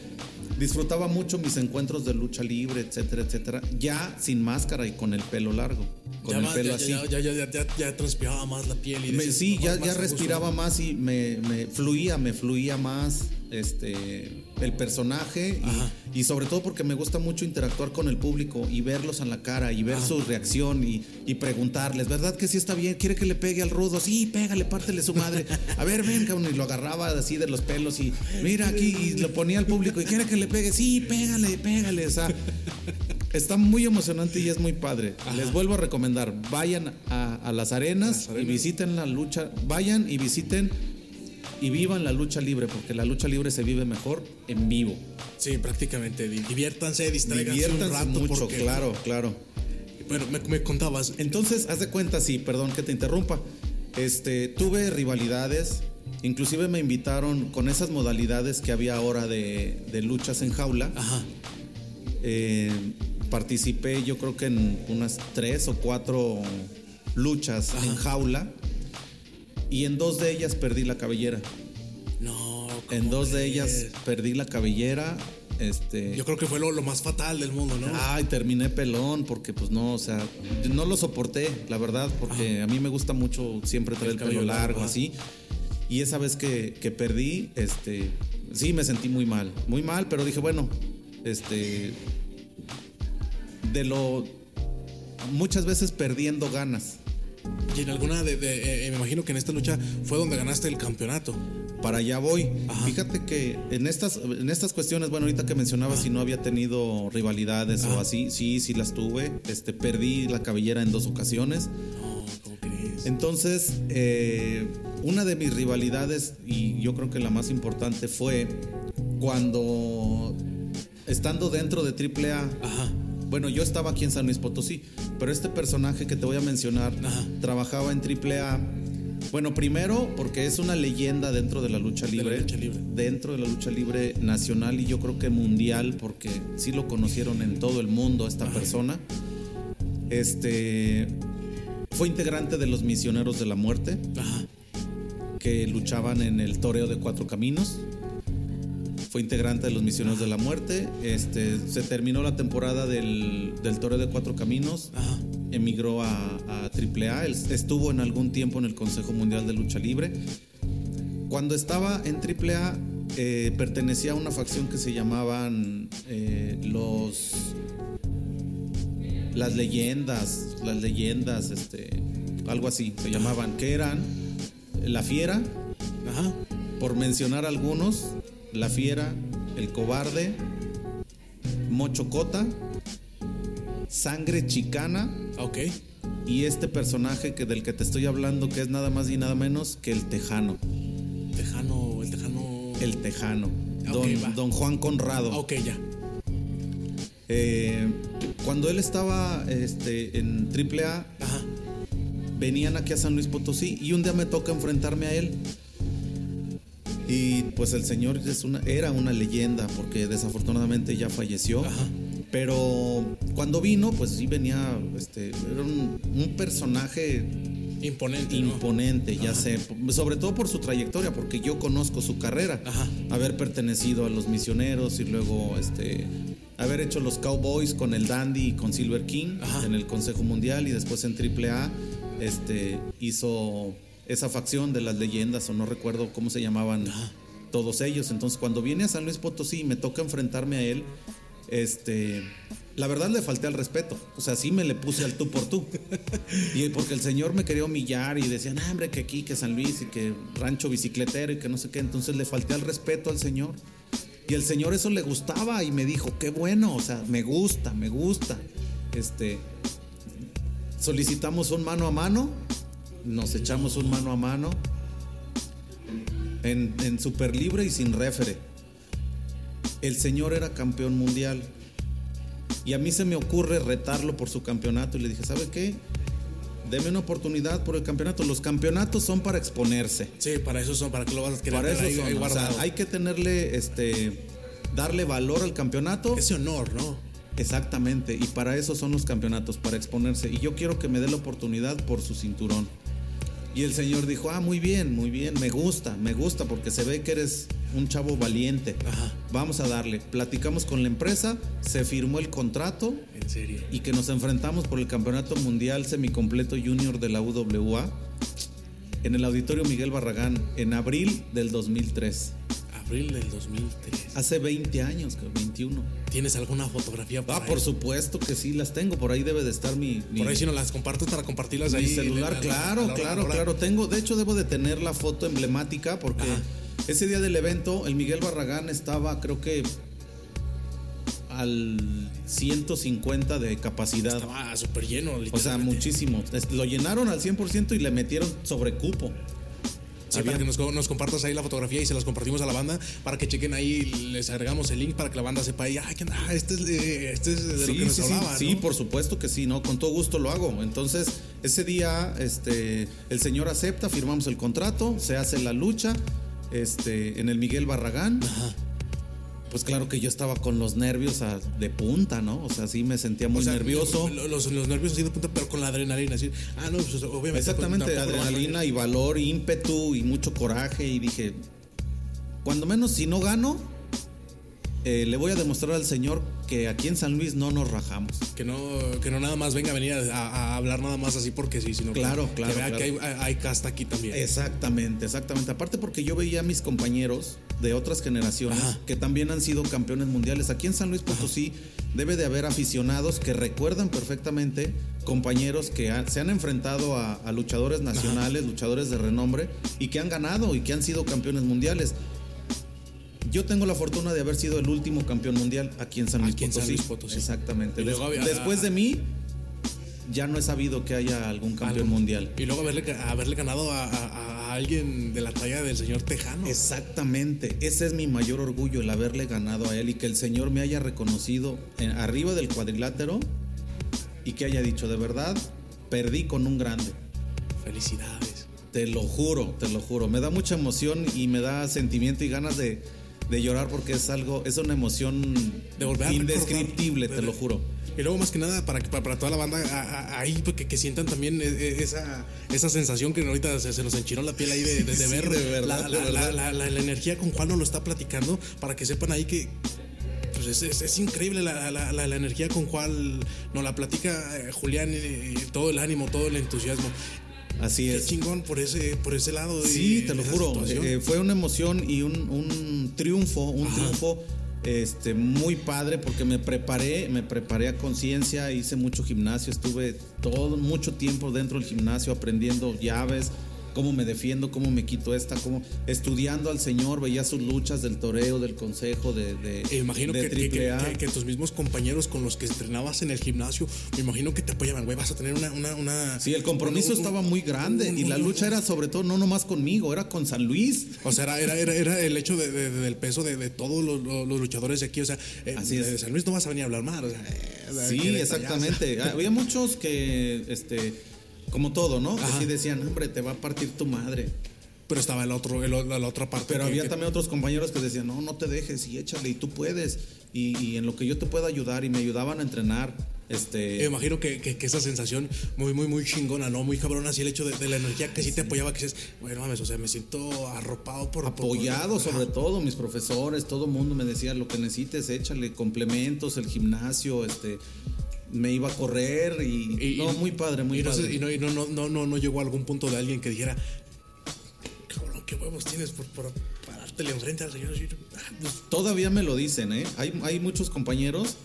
disfrutaba mucho mis encuentros de lucha libre, etcétera, etcétera, ya sin máscara y con el pelo largo, con el pelo así. Ya, ya, ya, ya, transpiraba más la piel y Sí, ya, ya respiraba más y me, me fluía, me fluía más este el personaje y, sobre todo porque me gusta mucho interactuar con el público y verlos en la cara y ver su reacción y, y, preguntarles, ¿verdad que sí está bien? ¿Quiere que le pegue al rudo? Sí, pégale, pártele su madre. A ver, ven, y lo agarraba así de los pelos y mira aquí y lo ponía al público y quiere que le pegue, sí, pégale, pégale. O sea, Está muy emocionante y es muy padre. Les vuelvo a recomendar, vayan a, las arenas y visiten la lucha, vayan y visiten y vivan la lucha libre, porque la lucha libre se vive mejor en vivo. Sí, prácticamente. Diviértanse, distraiganse un rato. mucho, claro, claro. Bueno, me, contabas. Entonces, haz de cuenta, sí, perdón que te interrumpa. Este, tuve rivalidades, inclusive me invitaron con esas modalidades que había ahora de, luchas en jaula. Ajá. Eh, participé yo creo que en unas tres o cuatro luchas en jaula y en dos de ellas perdí la cabellera. No. En dos de ellas perdí la cabellera. Este, Yo creo que fue lo, más fatal del mundo, ¿no? Ay, terminé pelón porque pues no, o sea, no lo soporté, la verdad, porque a mí me gusta mucho siempre traer el, pelo largo, así. Y esa vez que, que, perdí, este, sí me sentí muy mal, muy mal, pero dije, bueno, este, de lo, muchas veces perdiendo ganas. Y en alguna de, eh, me imagino que en esta lucha fue donde ganaste el campeonato. Para allá voy. Fíjate que en estas, en estas cuestiones, bueno, ahorita que mencionaba si no había tenido rivalidades o así, sí, sí las tuve. Este, perdí la cabellera en dos ocasiones. ¿cómo crees? Entonces, eh, una de mis rivalidades, y yo creo que la más importante, fue cuando estando dentro de AAA. Ajá bueno, yo estaba aquí en San Luis Potosí, pero este personaje que te voy a mencionar trabajaba en AAA. Bueno, primero porque es una leyenda dentro de la lucha libre, Dentro de la lucha libre nacional y yo creo que mundial, porque sí lo conocieron en todo el mundo esta persona. Este fue integrante de los Misioneros de la Muerte, que luchaban en el Toreo de Cuatro Caminos fue integrante de los Misioneros de la Muerte. Este, se terminó la temporada del, del Toreo de Cuatro Caminos. Emigró a, a AAA. Estuvo en algún tiempo en el Consejo Mundial de Lucha Libre. Cuando estaba en AAA, eh, pertenecía a una facción que se llamaban eh, los. Las leyendas, las leyendas, este, algo así se llamaban, que eran La Fiera, por mencionar algunos, la Fiera, El Cobarde, Mochocota, Sangre Chicana. Ok. Y este personaje que del que te estoy hablando, que es nada más y nada menos que el Tejano. Tejano, el Tejano. El Tejano. don, Juan Conrado. Ok, ya. Eh, cuando él estaba este, en AAA, venían aquí a San Luis Potosí y un día me toca enfrentarme a él. Y pues el señor es una, era una leyenda porque desafortunadamente ya falleció. Pero cuando vino, pues sí venía, este, era un, personaje imponente. Imponente, ya sé. Sobre todo por su trayectoria, porque yo conozco su carrera. Haber pertenecido a los misioneros y luego este, haber hecho los Cowboys con el Dandy y con Silver King en el Consejo Mundial y después en AAA este, hizo esa facción de las leyendas, o no recuerdo cómo se llamaban todos ellos. Entonces, cuando viene a San Luis Potosí y me toca enfrentarme a él, este, la verdad le falté al respeto. O sea, sí me le puse al tú por tú. y porque el señor me quería humillar y decían, ah, hombre, que aquí, que San Luis y que rancho bicicletero y que no sé qué. Entonces le falté al respeto al señor. Y el señor eso le gustaba y me dijo, qué bueno, o sea, me gusta, me gusta. Este, solicitamos un mano a mano nos echamos un mano a mano en, en super libre y sin refere. El señor era campeón mundial. Y a mí se me ocurre retarlo por su campeonato. Y le dije, ¿sabe qué? Deme una oportunidad por el campeonato. Los campeonatos son para exponerse. Sí, para eso son, para que lo vas a querer Para eso son. hay que tenerle, este, darle valor al campeonato. Ese honor, ¿no? Exactamente. Y para eso son los campeonatos, para exponerse. Y yo quiero que me dé la oportunidad por su cinturón. Y el señor dijo, ah, muy bien, muy bien, me gusta, me gusta porque se ve que eres un chavo valiente. Vamos a darle. Platicamos con la empresa, se firmó el contrato. ¿En serio? Y que nos enfrentamos por el Campeonato Mundial Semicompleto Junior de la UWA en el Auditorio Miguel Barragán en abril del 2003 abril del 2003. Hace 20 años, 21. ¿Tienes alguna fotografía por Ah, por supuesto que sí, las tengo. Por ahí debe de estar mi. por ahí si no las compartes para compartirlas mi ahí. celular, claro, claro, claro. Tengo, de hecho, debo de tener la foto emblemática porque ese día del evento, el Miguel Barragán estaba, creo que al 150 de capacidad. Estaba súper lleno, O sea, muchísimo. Lo llenaron al 100% y le metieron sobre cupo. Sí, para que nos, nos, compartas ahí la fotografía y se las compartimos a la banda para que chequen ahí, les agregamos el link para que la banda sepa ahí, ay, ah, este es, este es de sí, lo que nos sí, hablaba, sí, por supuesto que sí, ¿no? Con todo gusto lo hago. Entonces, ese día, este, el señor acepta, firmamos el contrato, se hace la lucha, este, en el Miguel Barragán. Ajá pues claro que yo estaba con los nervios de punta, ¿no? O sea, sí me sentía muy nervioso. Los, nervios así de punta, pero con la adrenalina. Así, ah, no, pues obviamente. Pues, Exactamente, adrenalina y valor, ímpetu y mucho coraje. Y dije, cuando menos si no gano, eh, le voy a demostrar al Señor que aquí en San Luis no nos rajamos. Que no, que no nada más venga a venir a, hablar nada más así porque sí, sino claro, que, claro, que vea que hay, casta aquí también. Exactamente, exactamente. Aparte porque yo veía a mis compañeros de otras generaciones que también han sido campeones mundiales. Aquí en San Luis Potosí debe de haber aficionados que recuerdan perfectamente compañeros que se han enfrentado a, luchadores nacionales, luchadores de renombre y que han ganado y que han sido campeones mundiales. Yo tengo la fortuna de haber sido el último campeón mundial aquí en San Luis, Potosí. Exactamente. Después de mí, ya no he sabido que haya algún campeón mundial. Y luego haberle, haberle ganado a, alguien de la talla del señor Tejano. Exactamente. Ese es mi mayor orgullo, el haberle ganado a él y que el señor me haya reconocido en, arriba del cuadrilátero y que haya dicho, de verdad, perdí con un grande. Felicidades. Te lo juro, te lo juro. Me da mucha emoción y me da sentimiento y ganas de de llorar porque es algo, es una emoción indescriptible, te lo juro. Y luego más que nada para, para, toda la banda ahí porque que sientan también e, e, esa, esa sensación que ahorita se, nos enchinó la piel ahí de, ver la, energía con cual nos lo está platicando para que sepan ahí que pues es, increíble la, energía con cual nos la platica eh, Julián y todo el ánimo, todo el entusiasmo. Así es. chingón por ese, por ese lado. Sí, te lo juro. Eh, fue una emoción y un, triunfo, un triunfo este, muy padre porque me preparé, me preparé a conciencia, hice mucho gimnasio, estuve todo, mucho tiempo dentro del gimnasio aprendiendo llaves, cómo me defiendo, cómo me quito esta, cómo estudiando al Señor, veía sus luchas del toreo, del consejo, de, de imagino que, que, tus mismos compañeros con los que entrenabas en el gimnasio, me imagino que te apoyaban, güey, vas a tener una... una, sí, el compromiso estaba muy grande y la lucha era sobre todo no nomás conmigo, era con San Luis. O sea, era, era, era, el hecho del peso de, todos los, luchadores de aquí, o sea, eh, Así de San Luis no vas a venir a hablar mal. O sea, eh, sí, exactamente. Había muchos que... este como todo, ¿no? Que sí decían, hombre, te va a partir tu madre. Pero estaba el otro, la otra parte. Pero había también otros compañeros que decían, no, no te dejes y échale y tú puedes. Y, en lo que yo te pueda ayudar y me ayudaban a entrenar. Este... Me imagino que, que, esa sensación muy, muy, muy chingona, ¿no? Muy cabrona, así el hecho de, la energía que sí te apoyaba, que dices, bueno, mames, o sea, me siento arropado por... Apoyado, sobre todo, mis profesores, todo el mundo me decía, lo que necesites, échale complementos, el gimnasio, este, me iba a correr y, no, muy padre, muy padre. y, no, y no, no, no, no, no llegó a algún punto de alguien que dijera, cabrón, qué huevos tienes por, por parártele enfrente al señor. Ah, pues, todavía me lo dicen, ¿eh? Hay, hay muchos compañeros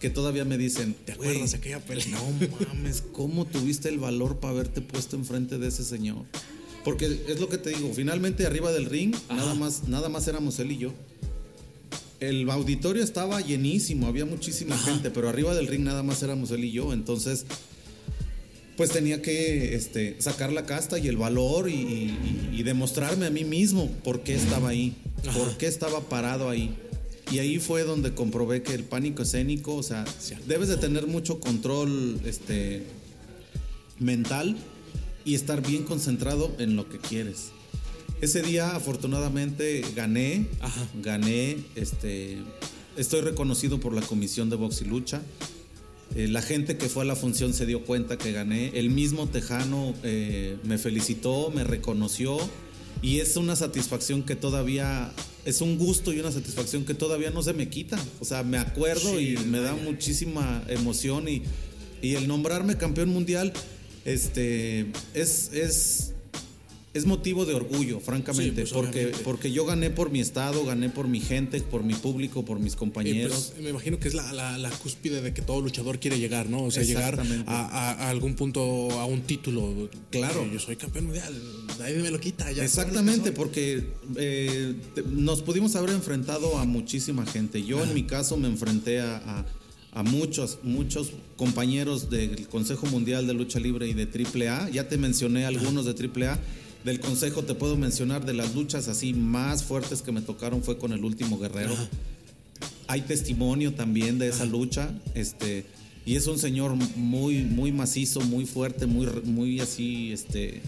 que todavía me dicen, ¿te acuerdas aquella pelea? No mames, ¿cómo tuviste el valor para haberte puesto enfrente de ese señor? Porque es lo que te digo, finalmente arriba del ring, nada más, nada más éramos él y yo el auditorio estaba llenísimo, había muchísima gente, pero arriba del ring nada más éramos él y yo, entonces pues tenía que este, sacar la casta y el valor y, demostrarme a mí mismo por qué estaba ahí, por qué estaba parado ahí. Y ahí fue donde comprobé que el pánico escénico, o sea, debes de tener mucho control este, mental y estar bien concentrado en lo que quieres. Ese día afortunadamente gané, gané, este, estoy reconocido por la Comisión de Box y Lucha. Eh, la gente que fue a la función se dio cuenta que gané. El mismo Tejano eh, me felicitó, me reconoció y es una satisfacción que todavía, es un gusto y una satisfacción que todavía no se me quita. O sea, me acuerdo y me da muchísima emoción y, y, el nombrarme campeón mundial este, es, es es motivo de orgullo, francamente, pues, porque, obviamente. porque yo gané por mi estado, gané por mi gente, por mi público, por mis Y, compañeros. pues, me imagino que es la, la- la cúspide de que todo luchador quiere llegar, ¿no? O sea, llegar a, Exactamente. a- a algún punto, a un título. Claro. Yo soy campeón mundial, nadie me lo quita. Ya Exactamente, porque eh, nos pudimos haber enfrentado a muchísima gente. Yo en mi caso me enfrenté a, a- a muchos, muchos compañeros del Consejo Mundial de Lucha Libre y de AAA. Ya te mencioné algunos de AAA. Del Consejo te puedo mencionar de las luchas así más fuertes que me tocaron fue con el último guerrero. Hay testimonio también de esa lucha, este, y es un señor muy, muy macizo, muy fuerte, muy, muy así, este,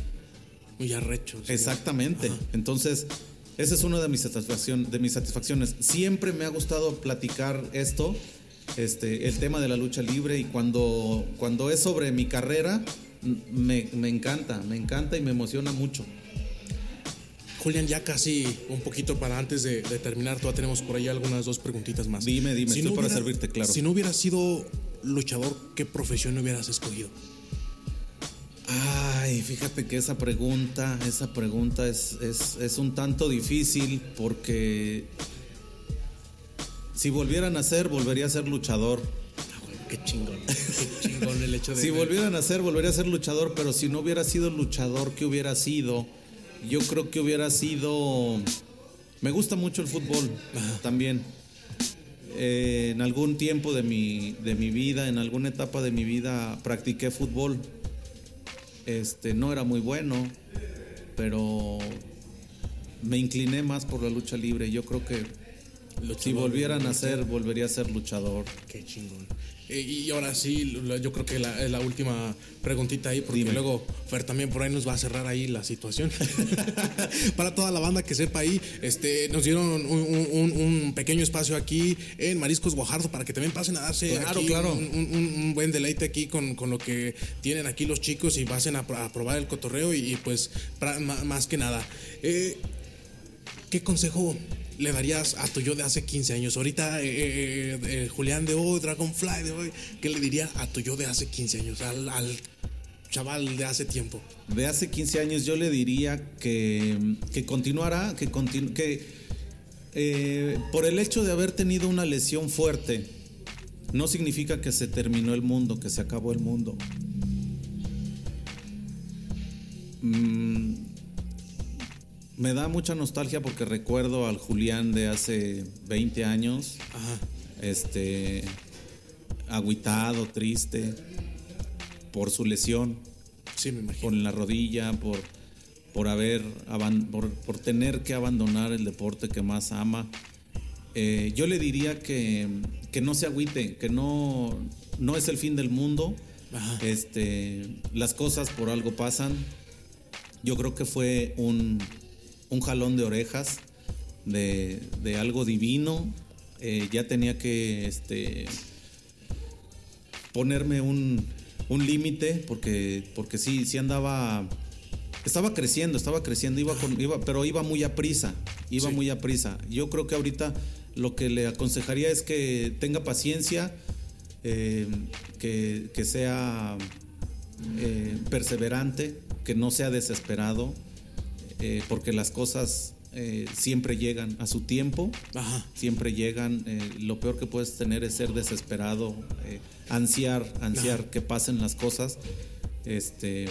Muy arrecho. sí. Exactamente. Entonces, esa es una de mis, satisfacción, de mis satisfacciones. Siempre me ha gustado platicar esto, este, el tema de la lucha libre, y cuando, cuando es sobre mi carrera, me, me encanta, me encanta y me emociona mucho. Julián, ya casi un poquito para antes de, de terminar, todavía tenemos por ahí algunas dos preguntitas más. Dime, dime, estoy para servirte, claro. Si no hubieras sido luchador, ¿qué profesión hubieras escogido? Ay, fíjate que esa pregunta, esa pregunta es, es, es un tanto difícil porque si volviera a nacer, volvería a ser luchador. Qué chingón. Qué chingón el hecho de. Si volviera a nacer, volvería a ser luchador, pero si no hubiera sido luchador, ¿qué hubiera sido? Yo creo que hubiera sido... Me gusta mucho el fútbol también. Eh, en algún tiempo de mi, de mi vida, en alguna etapa de mi vida, practiqué fútbol. Este, no era muy bueno, pero me incliné más por la lucha libre. Yo creo que si volviera a nacer, volvería a ser luchador. Qué chingón. Y ahora sí, yo creo que la, la última preguntita ahí, porque Dime. luego Fer también por ahí nos va a cerrar ahí la situación. Para toda la banda que sepa ahí, este, nos dieron un, un- pequeño espacio aquí en Mariscos Guajardo para que también pasen a darse Claro, aquí claro. Un, un- un buen deleite aquí con, con lo que tienen aquí los chicos y pasen a, a probar el cotorreo y, y pues pra- ma- más que nada. Eh, ¿Qué consejo le darías a tu yo de hace 15 años? Ahorita, eh, eh, eh, Julián de hoy, Dragonfly de hoy, ¿qué le dirías a tu yo de hace 15 años? Al, al chaval de hace tiempo. De hace 15 años yo le diría que, que continuara, que, continu- que eh, por el hecho de haber tenido una lesión fuerte, no significa que se terminó el mundo, que se acabó el mundo. Mm, me da mucha nostalgia porque recuerdo al Julián de hace 20 años, Ajá. este, agüitado, triste, por su lesión Sí, me imagino. por la rodilla, por, por haber por, por tener que abandonar el deporte que más ama. Eh, yo le diría que, que no se agüite, que no, no es el fin del mundo. Ajá. Este, las cosas por algo pasan. Yo creo que fue un, un jalón de orejas de, de algo divino. Eh, ya tenía que este, ponerme un, un límite porque, porque sí, sí andaba... Estaba creciendo, estaba creciendo, iba con, iba, pero iba muy a prisa, iba Sí. muy a prisa. Yo creo que ahorita lo que le aconsejaría es que tenga paciencia, eh, que, que sea eh, perseverante, que no sea desesperado, eh, porque las cosas eh, siempre llegan a su tiempo, Ajá. siempre llegan. eh, lo peor que puedes tener es ser desesperado, eh, ansiar, ansiar que pasen las cosas. Este,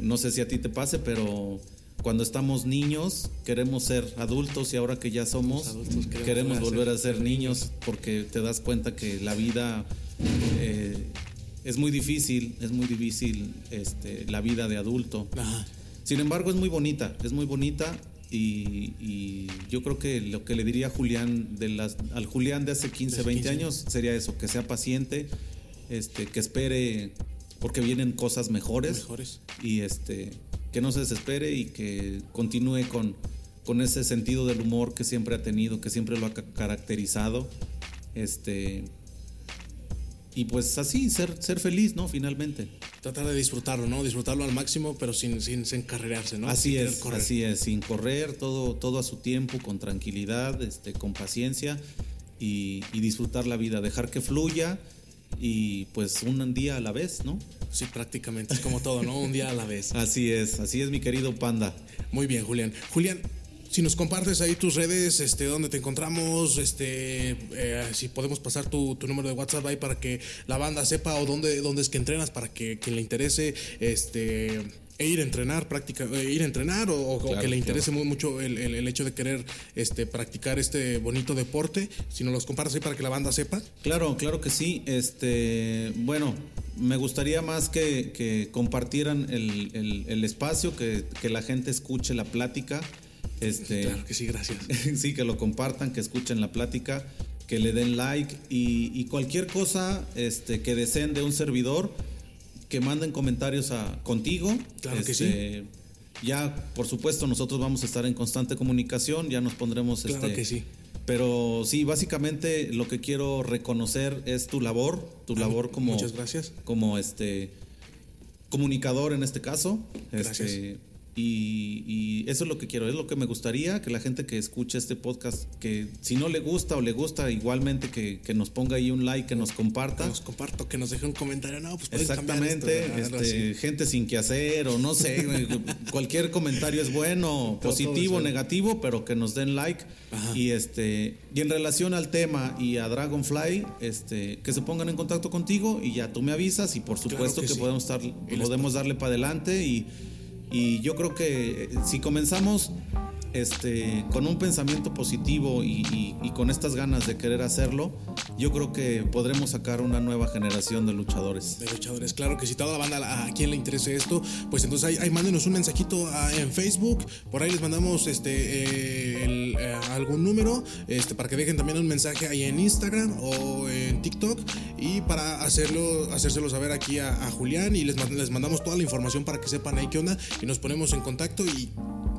no sé si a ti te pase, pero cuando estamos niños queremos ser adultos y ahora que ya somos adultos queremos queremos volver a ser niños porque te das cuenta que la vida eh, es muy difícil, es muy difícil este, la vida de adulto. Ajá. Sin embargo, es muy bonita, es muy bonita y, y yo creo que lo que le diría a Julián de las, al Julián de hace 15, hace 20 15 años sería eso, que sea paciente, este, que espere porque vienen cosas mejores, Mejores. y este, que no se desespere y que continúe con, con ese sentido del humor que siempre ha tenido, que siempre lo ha ca- caracterizado. Este, y pues así, ser, ser feliz, ¿no? Finalmente. Tratar de disfrutarlo, ¿no? Disfrutarlo al máximo, pero sin, sin, sin encarrerarse, ¿no? Así Sin es, correr. así es, sin correr, todo, todo a su tiempo, con tranquilidad, este, con paciencia y, y disfrutar la vida, dejar que fluya y pues un día a la vez, ¿no? Sí, prácticamente. Es como todo, ¿no? Un día a la vez. Así es, así es, mi querido panda. Muy bien, Julián. Julián, si nos compartes ahí tus redes, este, dónde te encontramos, este, eh, si podemos pasar tu, número de WhatsApp ahí para que la banda sepa o dónde, dónde es que entrenas para que quien le interese, este, e ir a entrenar, práctica, e ir a entrenar o, que le interese mucho el, el, hecho de querer este, practicar este bonito deporte, si nos los compartes ahí para que la banda sepa. Claro, claro que sí. Este, bueno, me gustaría más que, que compartieran el, el espacio, que, que la gente escuche la plática este, claro que sí, gracias. sí, que lo compartan, que escuchen la plática, que le den like y, cualquier cosa este, que deseen de un servidor, que manden comentarios a, contigo. Claro que sí. Este, ya, por supuesto, nosotros vamos a estar en constante comunicación, ya nos pondremos... Claro este, que sí. Pero sí, básicamente lo que quiero reconocer es tu labor, tu ah, labor como... Muchas gracias. Como este comunicador en este caso. Gracias. Este, y, eso es lo que quiero, es lo que me gustaría, que la gente que escuche este podcast, que si no le gusta o le gusta, igualmente que, nos ponga ahí un like, que nos comparta. Que nos comparto, que nos deje un comentario. No, pues Exactamente, este, gente sin que hacer o no sé, cualquier comentario es bueno, positivo, negativo, pero que nos den like. Y este y en relación al tema y a Dragonfly, este, que se pongan en contacto contigo y ya tú me avisas y por supuesto que, podemos estar, podemos darle para adelante y y yo creo que eh, si comenzamos este, con un pensamiento positivo y, con estas ganas de querer hacerlo, yo creo que podremos sacar una nueva generación de luchadores. De luchadores, claro que si toda la banda a quien le interese esto, pues entonces ahí, mándenos un mensajito en Facebook, por ahí les mandamos este eh, eh, algún número, este, para que dejen también un mensaje ahí en Instagram o en TikTok y para hacerlo, hacérselo saber aquí a, Julián y les, les mandamos toda la información para que sepan ahí qué onda y nos ponemos en contacto. Y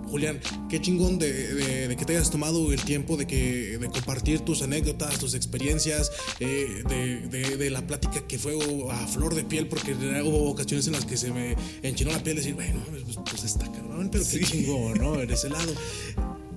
Julián, qué chingón de, que te hayas tomado el tiempo de, que, de compartir tus anécdotas, tus experiencias, eh, de, la plática que fue a flor de piel, porque hubo ocasiones en las que se me enchinó la piel decir, bueno, pues, pues está cabrón, pero qué chingón, ¿no? En ese lado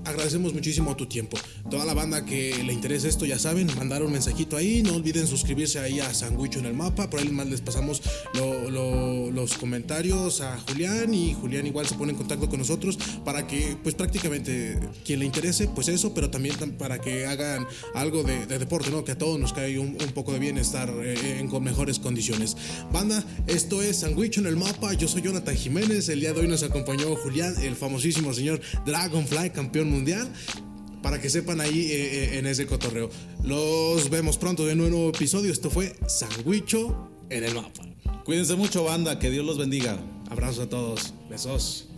agradecemos muchísimo tu tiempo. Toda la banda que le interese esto, ya saben, mandar un mensajito ahí. No olviden suscribirse ahí a Sandwich en el mapa. Por ahí más les pasamos los comentarios a Julián y Julián igual se pone en contacto con nosotros para que, pues prácticamente, quien le interese, pues eso, pero también para que hagan algo de, deporte, ¿no? Que a todos nos cae un, poco de bienestar eh, en mejores condiciones. Banda, esto es Sandwich en el mapa. Yo soy Jonathan Jiménez. El día de hoy nos acompañó Julián, el famosísimo señor Dragonfly, campeón mundial para que sepan ahí eh, eh, en ese cotorreo. Los vemos pronto en un nuevo episodio. Esto fue Sandwicho en el mapa. Cuídense mucho, banda. Que Dios los bendiga. Abrazos a todos. Besos.